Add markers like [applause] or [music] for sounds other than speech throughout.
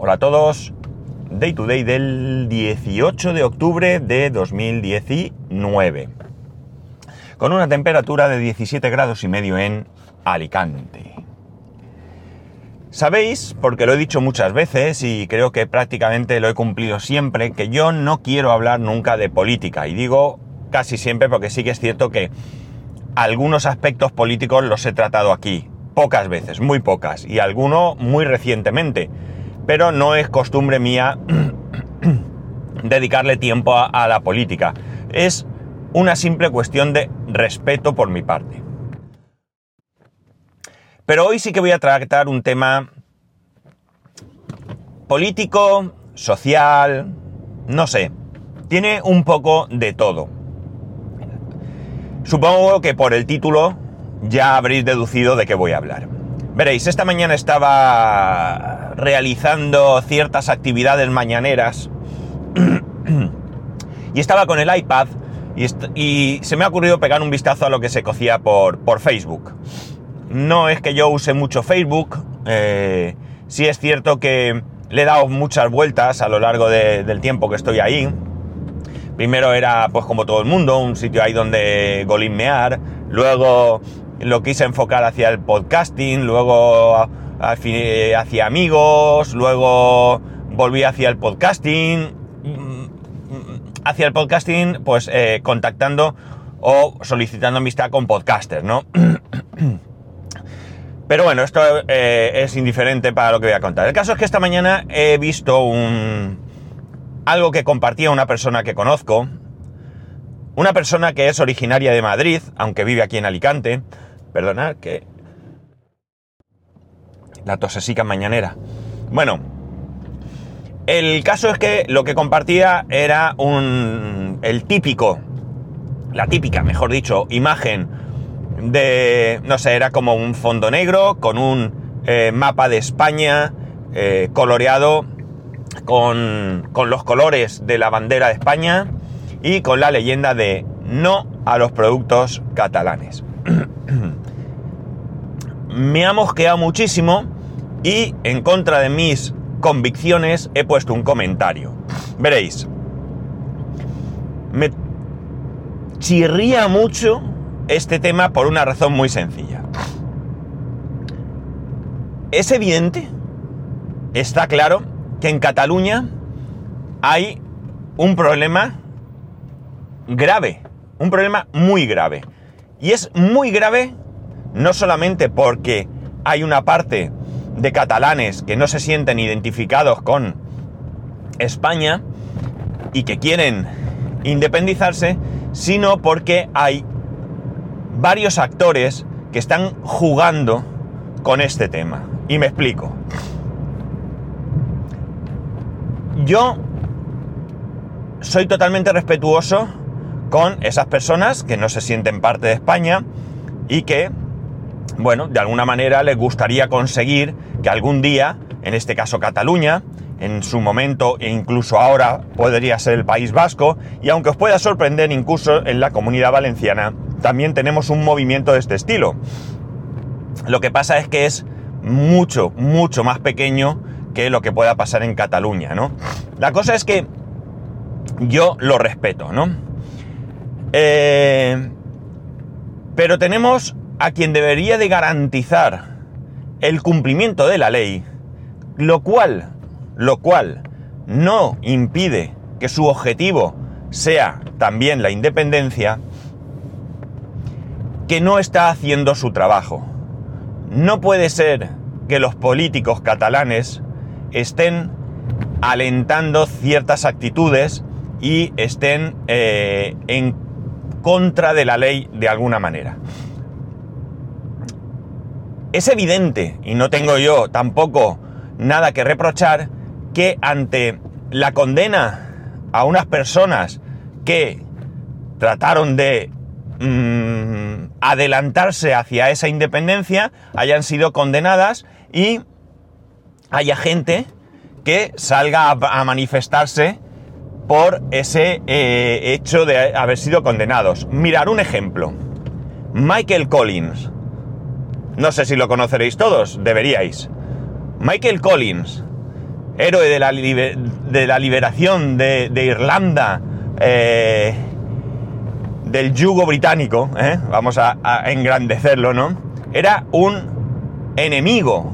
Hola a todos. Day to day del 18 de octubre de 2019. Con una temperatura de 17 grados y medio en Alicante. Sabéis, porque lo he dicho muchas veces y creo que prácticamente lo he cumplido siempre, que yo no quiero hablar nunca de política. Y digo casi siempre porque sí que es cierto que algunos aspectos políticos los he tratado aquí. Pocas veces, muy pocas. Y alguno muy recientemente. Pero no es costumbre mía [clears throat] dedicarle tiempo a, la política. Es una simple cuestión de respeto por mi parte. Pero hoy sí que voy a tratar un tema político, social, no sé, tiene un poco de todo. Supongo que por el título ya habréis deducido de qué voy a hablar. Veréis, esta mañana estaba realizando ciertas actividades mañaneras [clears throat] y estaba con el iPad y, se me ha ocurrido pegar un vistazo a lo que se cocía por, por Facebook. No es que yo use mucho Facebook, eh, sí es cierto que le he dado muchas vueltas a lo largo del tiempo que estoy ahí. Primero era, pues como todo el mundo, un sitio ahí donde golinmear, luego lo quise enfocar hacia el podcasting, luego hacia amigos, luego volví hacia el podcasting, hacia el podcasting, pues eh, contactando o solicitando amistad con podcasters, ¿no? [coughs] Pero bueno, esto eh, es indiferente para lo que voy a contar. El caso es que esta mañana he visto un algo que compartía una persona que conozco, una persona que es originaria de Madrid, aunque vive aquí en Alicante. Perdonad que la tosesica mañanera. Bueno, el caso es que lo que compartía era un el típico, la típica, mejor dicho, imagen de, no sé, era como un fondo negro con un eh, mapa de España eh, coloreado con, con los colores de la bandera de España y con la leyenda de no a los productos catalanes. [clears throat] Me ha mosqueado muchísimo y en contra de mis convicciones he puesto un comentario. Veréis, me chirría mucho este tema por una razón muy sencilla. Es evidente, está claro, que en Cataluña hay un problema grave, un problema muy grave. Y es muy grave no solamente porque hay una parte de catalanes que no se sienten identificados con España y que quieren independizarse, sino porque hay varios actores que están jugando con este tema. Y me explico. Yo soy totalmente respetuoso con esas personas que no se sienten parte de España y que, bueno, de alguna manera les gustaría conseguir que algún día, en este caso Cataluña, en su momento e incluso ahora podría ser el País Vasco, y aunque os pueda sorprender incluso en la comunidad valenciana, también tenemos un movimiento de este estilo. Lo que pasa es que es mucho, mucho más pequeño que lo que pueda pasar en Cataluña, ¿no? La cosa es que yo lo respeto, ¿no? Eh, pero tenemos a quien debería de garantizar el cumplimiento de la ley, lo cual, lo cual no impide que su objetivo sea también la independencia, que no está haciendo su trabajo. No puede ser que los políticos catalanes estén alentando ciertas actitudes y estén eh, en contra de la ley de alguna manera. Es evidente, y no tengo yo tampoco nada que reprochar, que ante la condena a unas personas que trataron de Mm, adelantarse hacia esa independencia, hayan sido condenadas y haya gente que salga a, manifestarse por ese eh, hecho de haber sido condenados. Mirar un ejemplo. Michael Collins. No sé si lo conoceréis todos, deberíais. Michael Collins, héroe de la, liberación de, Irlanda, eh, del yugo británico, ¿eh? vamos a, engrandecerlo, ¿no? Era un enemigo,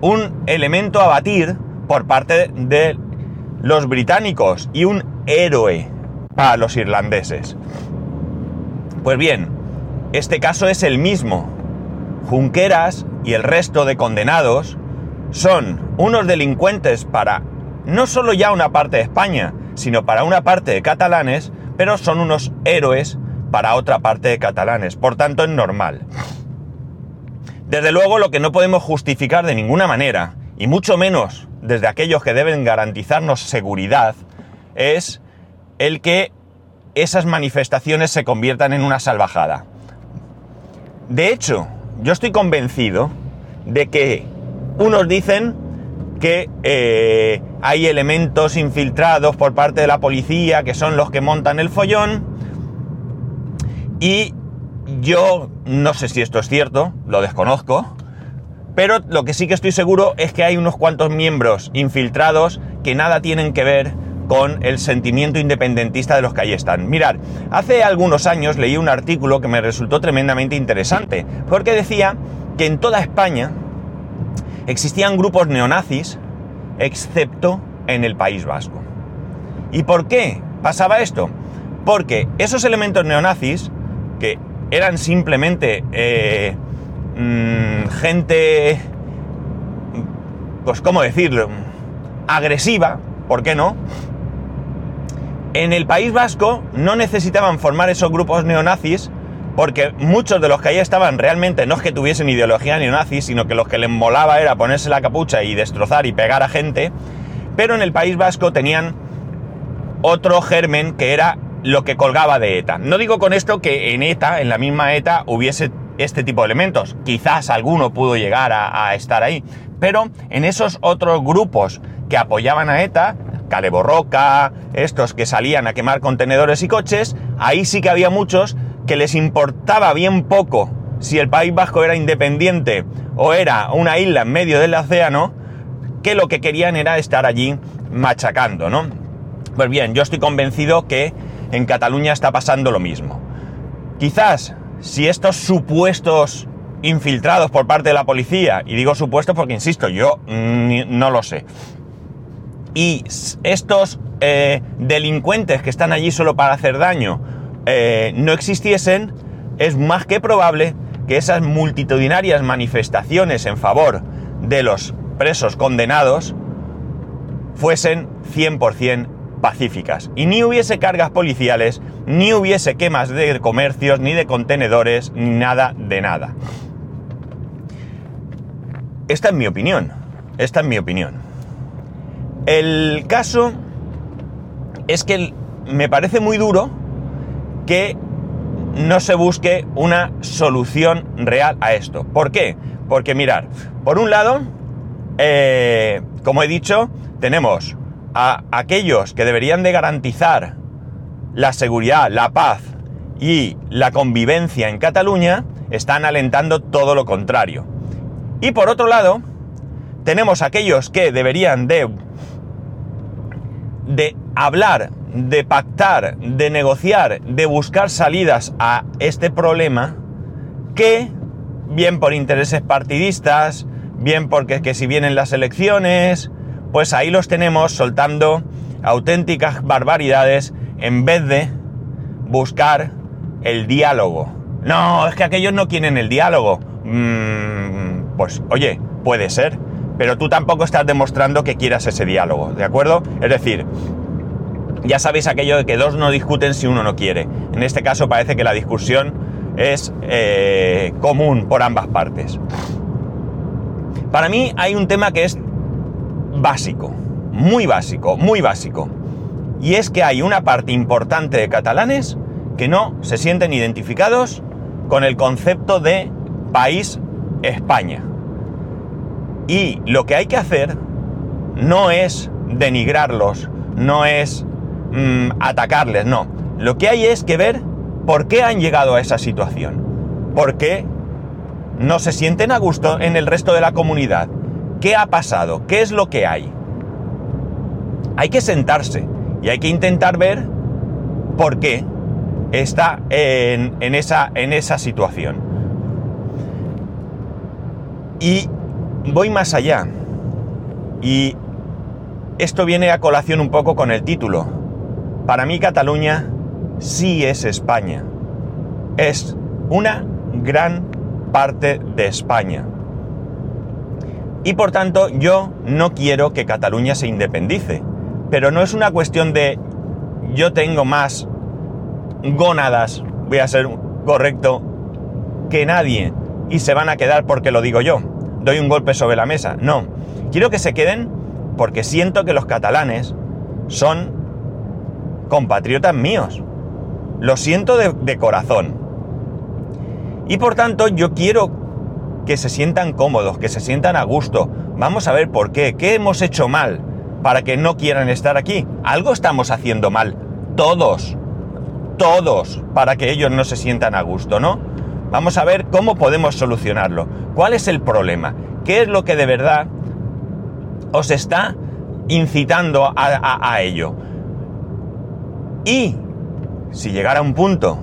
un elemento a batir por parte de los británicos y un héroe para los irlandeses. Pues bien, este caso es el mismo. Junqueras y el resto de condenados son unos delincuentes para no solo ya una parte de España, sino para una parte de catalanes, pero son unos héroes para otra parte de catalanes. Por tanto, es normal. Desde luego, lo que no podemos justificar de ninguna manera, y mucho menos desde aquellos que deben garantizarnos seguridad, es el que esas manifestaciones se conviertan en una salvajada. De hecho, yo estoy convencido de que unos dicen que eh, hay elementos infiltrados por parte de la policía que son los que montan el follón. Y yo no sé si esto es cierto, lo desconozco, pero lo que sí que estoy seguro es que hay unos cuantos miembros infiltrados que nada tienen que ver con el sentimiento independentista de los que ahí están. Mirad, hace algunos años leí un artículo que me resultó tremendamente interesante, porque decía que en toda España existían grupos neonazis, excepto en el País Vasco. ¿Y por qué pasaba esto? Porque esos elementos neonazis, que eran simplemente eh, mm, gente, pues cómo decirlo, agresiva, ¿por qué no? En el País Vasco no necesitaban formar esos grupos neonazis porque muchos de los que ahí estaban realmente no es que tuviesen ideología neonazi, sino que los que les molaba era ponerse la capucha y destrozar y pegar a gente, pero en el País Vasco tenían otro germen que era lo que colgaba de ETA. No digo con esto que en ETA, en la misma ETA, hubiese este tipo de elementos. Quizás alguno pudo llegar a, a estar ahí. Pero en esos otros grupos que apoyaban a ETA, Caleborroca, estos que salían a quemar contenedores y coches, ahí sí que había muchos que les importaba bien poco si el País Vasco era independiente o era una isla en medio del océano, que lo que querían era estar allí machacando, ¿no? Pues bien, yo estoy convencido que en Cataluña está pasando lo mismo. Quizás si estos supuestos infiltrados por parte de la policía, y digo supuestos porque insisto, yo no lo sé, y estos eh, delincuentes que están allí solo para hacer daño eh, no existiesen, es más que probable que esas multitudinarias manifestaciones en favor de los presos condenados fuesen 100% pacíficas. Y ni hubiese cargas policiales, ni hubiese quemas de comercios, ni de contenedores, ni nada de nada. Esta es mi opinión. Esta es mi opinión. El caso es que me parece muy duro que no se busque una solución real a esto. ¿Por qué? Porque mirar, por un lado, eh, como he dicho, tenemos a aquellos que deberían de garantizar la seguridad, la paz y la convivencia en Cataluña, están alentando todo lo contrario. Y por otro lado, tenemos aquellos que deberían de de hablar, de pactar, de negociar, de buscar salidas a este problema que, bien por intereses partidistas, bien porque que si vienen las elecciones, pues ahí los tenemos soltando auténticas barbaridades en vez de buscar el diálogo. No, es que aquellos no quieren el diálogo. Mm, pues oye, puede ser pero tú tampoco estás demostrando que quieras ese diálogo, ¿de acuerdo? Es decir, ya sabéis aquello de que dos no discuten si uno no quiere. En este caso parece que la discusión es eh, común por ambas partes. Para mí hay un tema que es básico, muy básico, muy básico. Y es que hay una parte importante de catalanes que no se sienten identificados con el concepto de país España. Y lo que hay que hacer no es denigrarlos, no es mm, atacarles, no. Lo que hay es que ver por qué han llegado a esa situación. ¿Por qué no se sienten a gusto en el resto de la comunidad? ¿Qué ha pasado? ¿Qué es lo que hay? hay que sentarse y hay que intentar ver por qué está en, esa, en esa situación. Y voy más allá. Y esto viene a colación un poco con el título. Para mí Cataluña sí es España. Es una gran parte de España. Y por tanto yo no quiero que Cataluña se independice. Pero no es una cuestión de yo tengo más gónadas, voy a ser correcto, que nadie y se van a quedar porque lo digo yo. Doy un golpe sobre la mesa. No. Quiero que se queden porque siento que los catalanes son compatriotas míos. Lo siento de, de corazón. Y por tanto yo quiero que se sientan cómodos, que se sientan a gusto. Vamos a ver por qué. ¿Qué hemos hecho mal para que no quieran estar aquí? Algo estamos haciendo mal. Todos. Todos. Para que ellos no se sientan a gusto, ¿no? Vamos a ver cómo podemos solucionarlo. ¿Cuál es el problema? ¿Qué es lo que de verdad os está incitando a, ello? Y si llegara un punto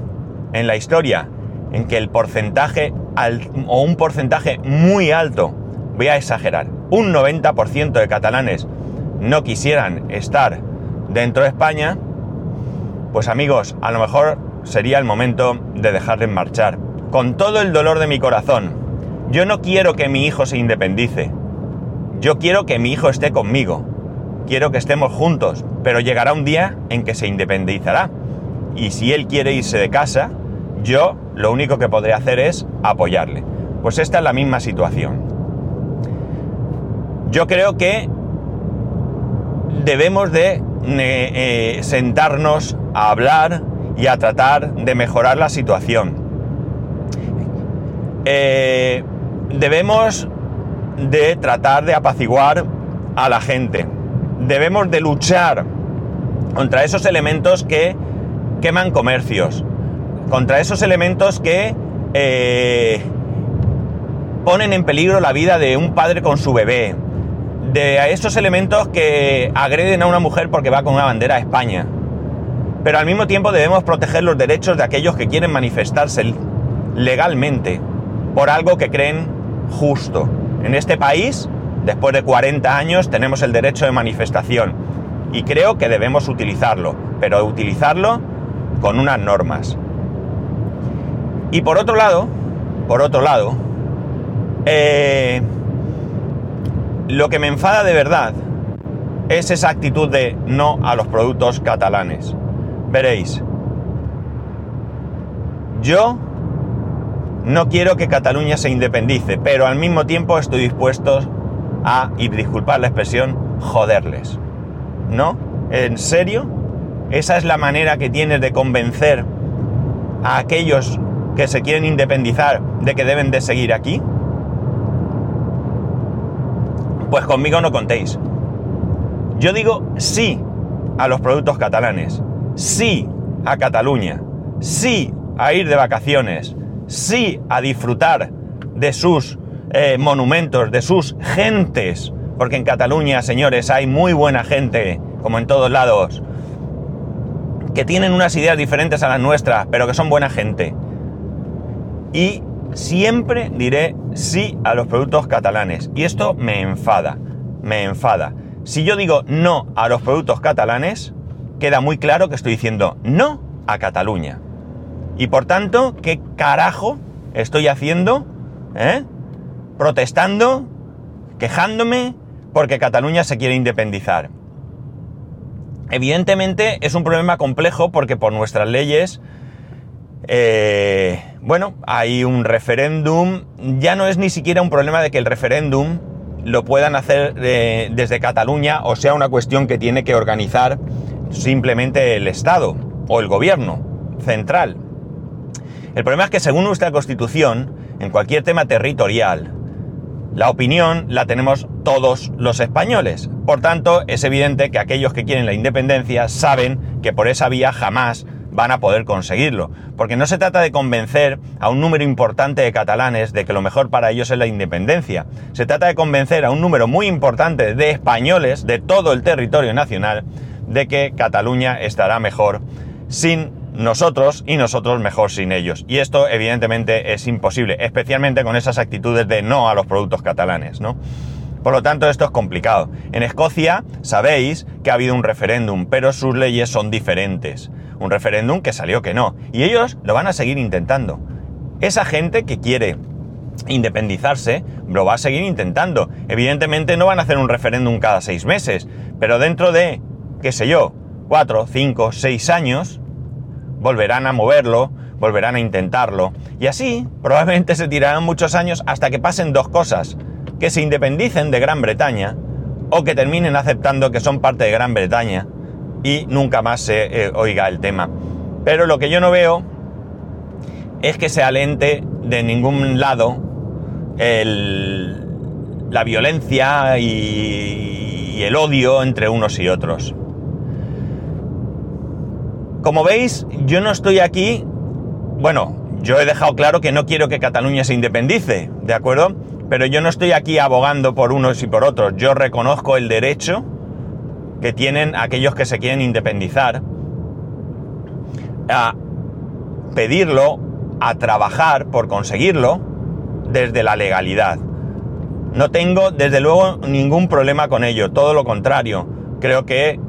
en la historia en que el porcentaje o un porcentaje muy alto, voy a exagerar, un 90% de catalanes no quisieran estar dentro de España, pues amigos, a lo mejor sería el momento de dejarles marchar. Con todo el dolor de mi corazón, yo no quiero que mi hijo se independice. Yo quiero que mi hijo esté conmigo. Quiero que estemos juntos, pero llegará un día en que se independizará. Y si él quiere irse de casa, yo lo único que podré hacer es apoyarle. Pues esta es la misma situación. Yo creo que debemos de eh, sentarnos a hablar y a tratar de mejorar la situación. Eh, debemos de tratar de apaciguar a la gente. Debemos de luchar contra esos elementos que queman comercios, contra esos elementos que eh, ponen en peligro la vida de un padre con su bebé, de esos elementos que agreden a una mujer porque va con una bandera a España. Pero al mismo tiempo debemos proteger los derechos de aquellos que quieren manifestarse legalmente por algo que creen justo. En este país, después de 40 años, tenemos el derecho de manifestación y creo que debemos utilizarlo, pero utilizarlo con unas normas. Y por otro lado, por otro lado, eh, lo que me enfada de verdad es esa actitud de no a los productos catalanes. Veréis, yo no quiero que Cataluña se independice, pero al mismo tiempo estoy dispuesto a, y disculpar la expresión, joderles. ¿No? ¿En serio? ¿Esa es la manera que tienes de convencer a aquellos que se quieren independizar de que deben de seguir aquí? Pues conmigo no contéis. Yo digo sí a los productos catalanes, sí a Cataluña, sí a ir de vacaciones, sí a disfrutar de sus eh, monumentos, de sus gentes, porque en Cataluña, señores, hay muy buena gente, como en todos lados, que tienen unas ideas diferentes a las nuestras, pero que son buena gente y siempre diré sí a los productos catalanes. Y esto me enfada, me enfada. Si yo digo no a los productos catalanes, queda muy claro que estoy diciendo no a Cataluña. Y por tanto, ¿qué carajo estoy haciendo? ¿Eh? Protestando, quejándome porque Cataluña se quiere independizar. Evidentemente es un problema complejo porque por nuestras leyes eh, bueno, hay un referéndum, ya no es ni siquiera un problema de que el referéndum lo puedan hacer eh, desde Cataluña o sea una cuestión que tiene que organizar simplemente el Estado o el gobierno central. El problema es que según nuestra constitución, en cualquier tema territorial, la opinión la tenemos todos los españoles. Por tanto, es evidente que aquellos que quieren la independencia saben que por esa vía jamás van a poder conseguirlo. Porque no se trata de convencer a un número importante de catalanes de que lo mejor para ellos es la independencia. Se trata de convencer a un número muy importante de españoles de todo el territorio nacional de que Cataluña estará mejor sin nosotros y nosotros mejor sin ellos. Y esto evidentemente es imposible, especialmente con esas actitudes de no a los productos catalanes, ¿no? Por lo tanto, esto es complicado. En Escocia sabéis que ha habido un referéndum, pero sus leyes son diferentes. Un referéndum que salió que no. Y ellos lo van a seguir intentando. Esa gente que quiere independizarse lo va a seguir intentando. Evidentemente no van a hacer un referéndum cada seis meses, pero dentro de, qué sé yo, cuatro, cinco, seis años, volverán a moverlo, volverán a intentarlo. Y así probablemente se tirarán muchos años hasta que pasen dos cosas que se independicen de Gran Bretaña o que terminen aceptando que son parte de Gran Bretaña y nunca más se eh, oiga el tema. Pero lo que yo no veo es que se alente de ningún lado la violencia y, y el odio entre unos y otros. Como veis, yo no estoy aquí, bueno, yo he dejado claro que no quiero que Cataluña se independice, ¿de acuerdo? Pero yo no estoy aquí abogando por unos y por otros. Yo reconozco el derecho que tienen aquellos que se quieren independizar a pedirlo, a trabajar por conseguirlo desde la legalidad. No tengo, desde luego, ningún problema con ello, todo lo contrario. Creo que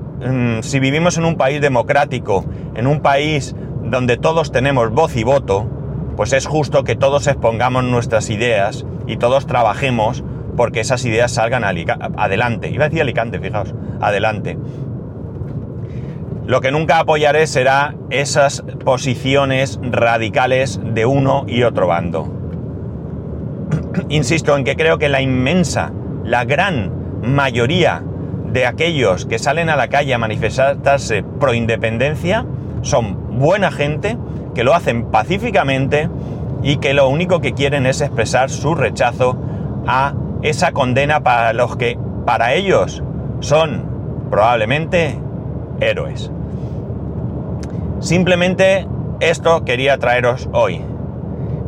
si vivimos en un país democrático, en un país donde todos tenemos voz y voto, pues es justo que todos expongamos nuestras ideas y todos trabajemos porque esas ideas salgan adelante. Iba a decir Alicante, fijaos, adelante. Lo que nunca apoyaré será esas posiciones radicales de uno y otro bando. [clears throat] Insisto en que creo que la inmensa, la gran mayoría de aquellos que salen a la calle a manifestarse pro independencia son buena gente que lo hacen pacíficamente y que lo único que quieren es expresar su rechazo a esa condena para los que para ellos son probablemente héroes. Simplemente esto quería traeros hoy.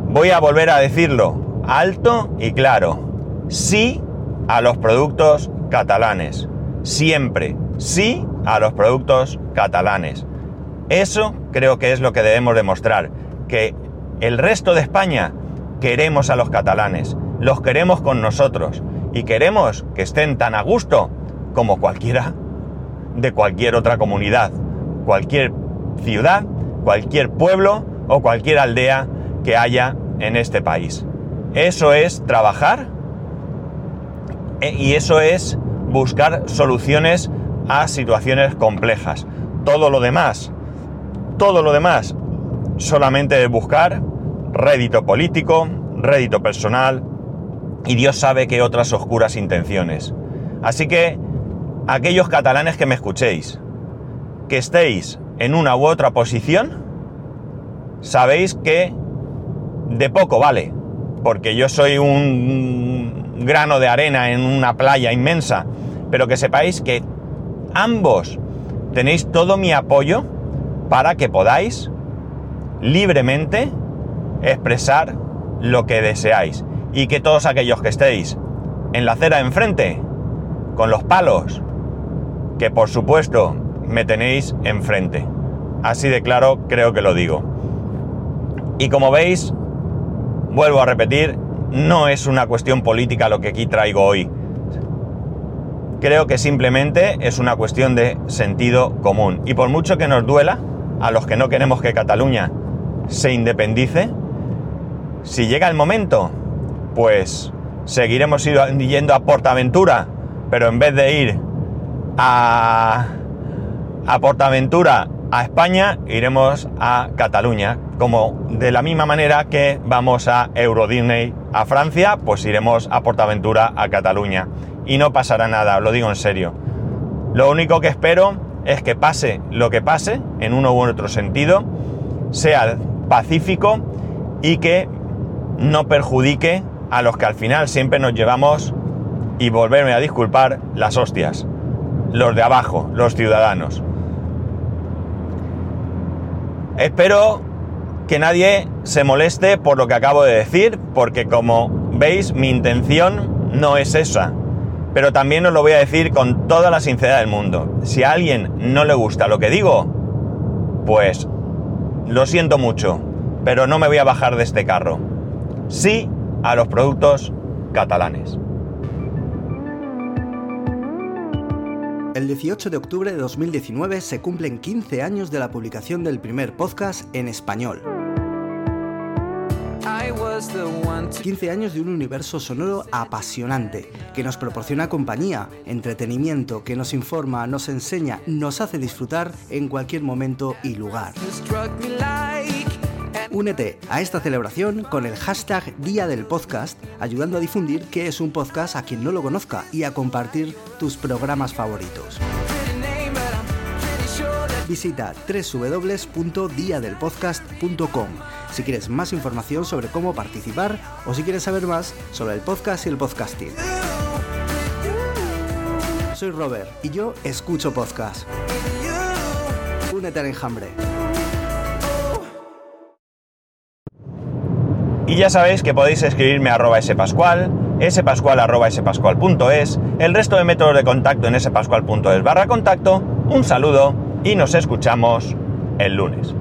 Voy a volver a decirlo alto y claro. Sí a los productos catalanes. Siempre. Sí a los productos catalanes. Eso creo que es lo que debemos demostrar, que el resto de España queremos a los catalanes, los queremos con nosotros y queremos que estén tan a gusto como cualquiera de cualquier otra comunidad, cualquier ciudad, cualquier pueblo o cualquier aldea que haya en este país. Eso es trabajar e, y eso es buscar soluciones a situaciones complejas. Todo lo demás todo lo demás solamente buscar rédito político, rédito personal y Dios sabe que otras oscuras intenciones. Así que aquellos catalanes que me escuchéis, que estéis en una u otra posición, sabéis que de poco vale, porque yo soy un grano de arena en una playa inmensa, pero que sepáis que ambos tenéis todo mi apoyo para que podáis libremente expresar lo que deseáis y que todos aquellos que estéis en la acera enfrente, con los palos, que por supuesto me tenéis enfrente. Así de claro creo que lo digo. Y como veis, vuelvo a repetir, no es una cuestión política lo que aquí traigo hoy. Creo que simplemente es una cuestión de sentido común. Y por mucho que nos duela, a los que no queremos que Cataluña se independice, si llega el momento, pues seguiremos yendo a Portaventura, pero en vez de ir a, a Portaventura a España, iremos a Cataluña. Como de la misma manera que vamos a Euro Disney a Francia, pues iremos a Portaventura a Cataluña. Y no pasará nada, lo digo en serio. Lo único que espero es que pase lo que pase, en uno u otro sentido, sea pacífico y que no perjudique a los que al final siempre nos llevamos, y volverme a disculpar, las hostias. Los de abajo, los ciudadanos. Espero que nadie se moleste por lo que acabo de decir, porque como veis mi intención no es esa. Pero también os lo voy a decir con toda la sinceridad del mundo. Si a alguien no le gusta lo que digo, pues lo siento mucho, pero no me voy a bajar de este carro. Sí a los productos catalanes. El 18 de octubre de 2019 se cumplen 15 años de la publicación del primer podcast en español. 15 años de un universo sonoro apasionante, que nos proporciona compañía, entretenimiento, que nos informa, nos enseña, nos hace disfrutar en cualquier momento y lugar. Únete a esta celebración con el hashtag Día del Podcast, ayudando a difundir qué es un podcast a quien no lo conozca y a compartir tus programas favoritos. Visita www.diadelpodcast.com si quieres más información sobre cómo participar o si quieres saber más sobre el podcast y el podcasting. Soy Robert y yo escucho podcast. Únete al enjambre. Y ya sabéis que podéis escribirme a arroba spascual, el resto de métodos de contacto en spascual.es barra contacto. Un saludo y nos escuchamos el lunes.